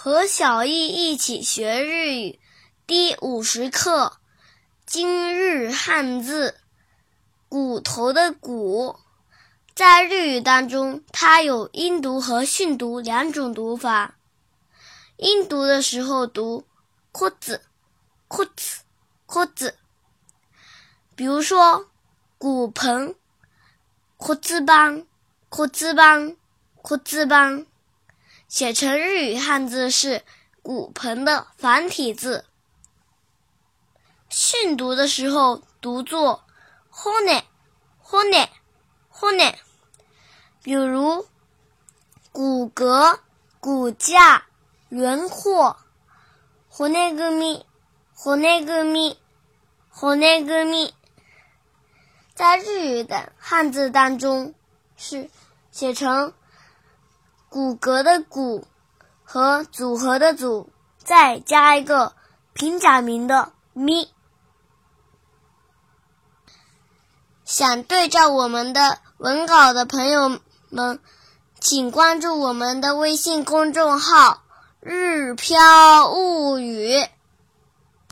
和小易一起学日语第五十课，今日汉字“骨头”的“骨”，在日语当中，它有音读和训读两种读法。音读的时候读“裤子”，“裤子”，“裤子”。比如说“骨盆”，“裤子帮”，“裤子帮”，“裤子帮”。写成日语汉字是“骨盆”的繁体字。训读的时候读作 “hone”，“hone”，“hone”。比如骨骼、骨架、轮廓，“hone gumi”，“hone gumi”，“hone gumi”。在日语的汉字当中是写成。骨骼的“骨”和组合的“组”，再加一个平假名的“咪”。想对照我们的文稿的朋友们，请关注我们的微信公众号“日飘物”。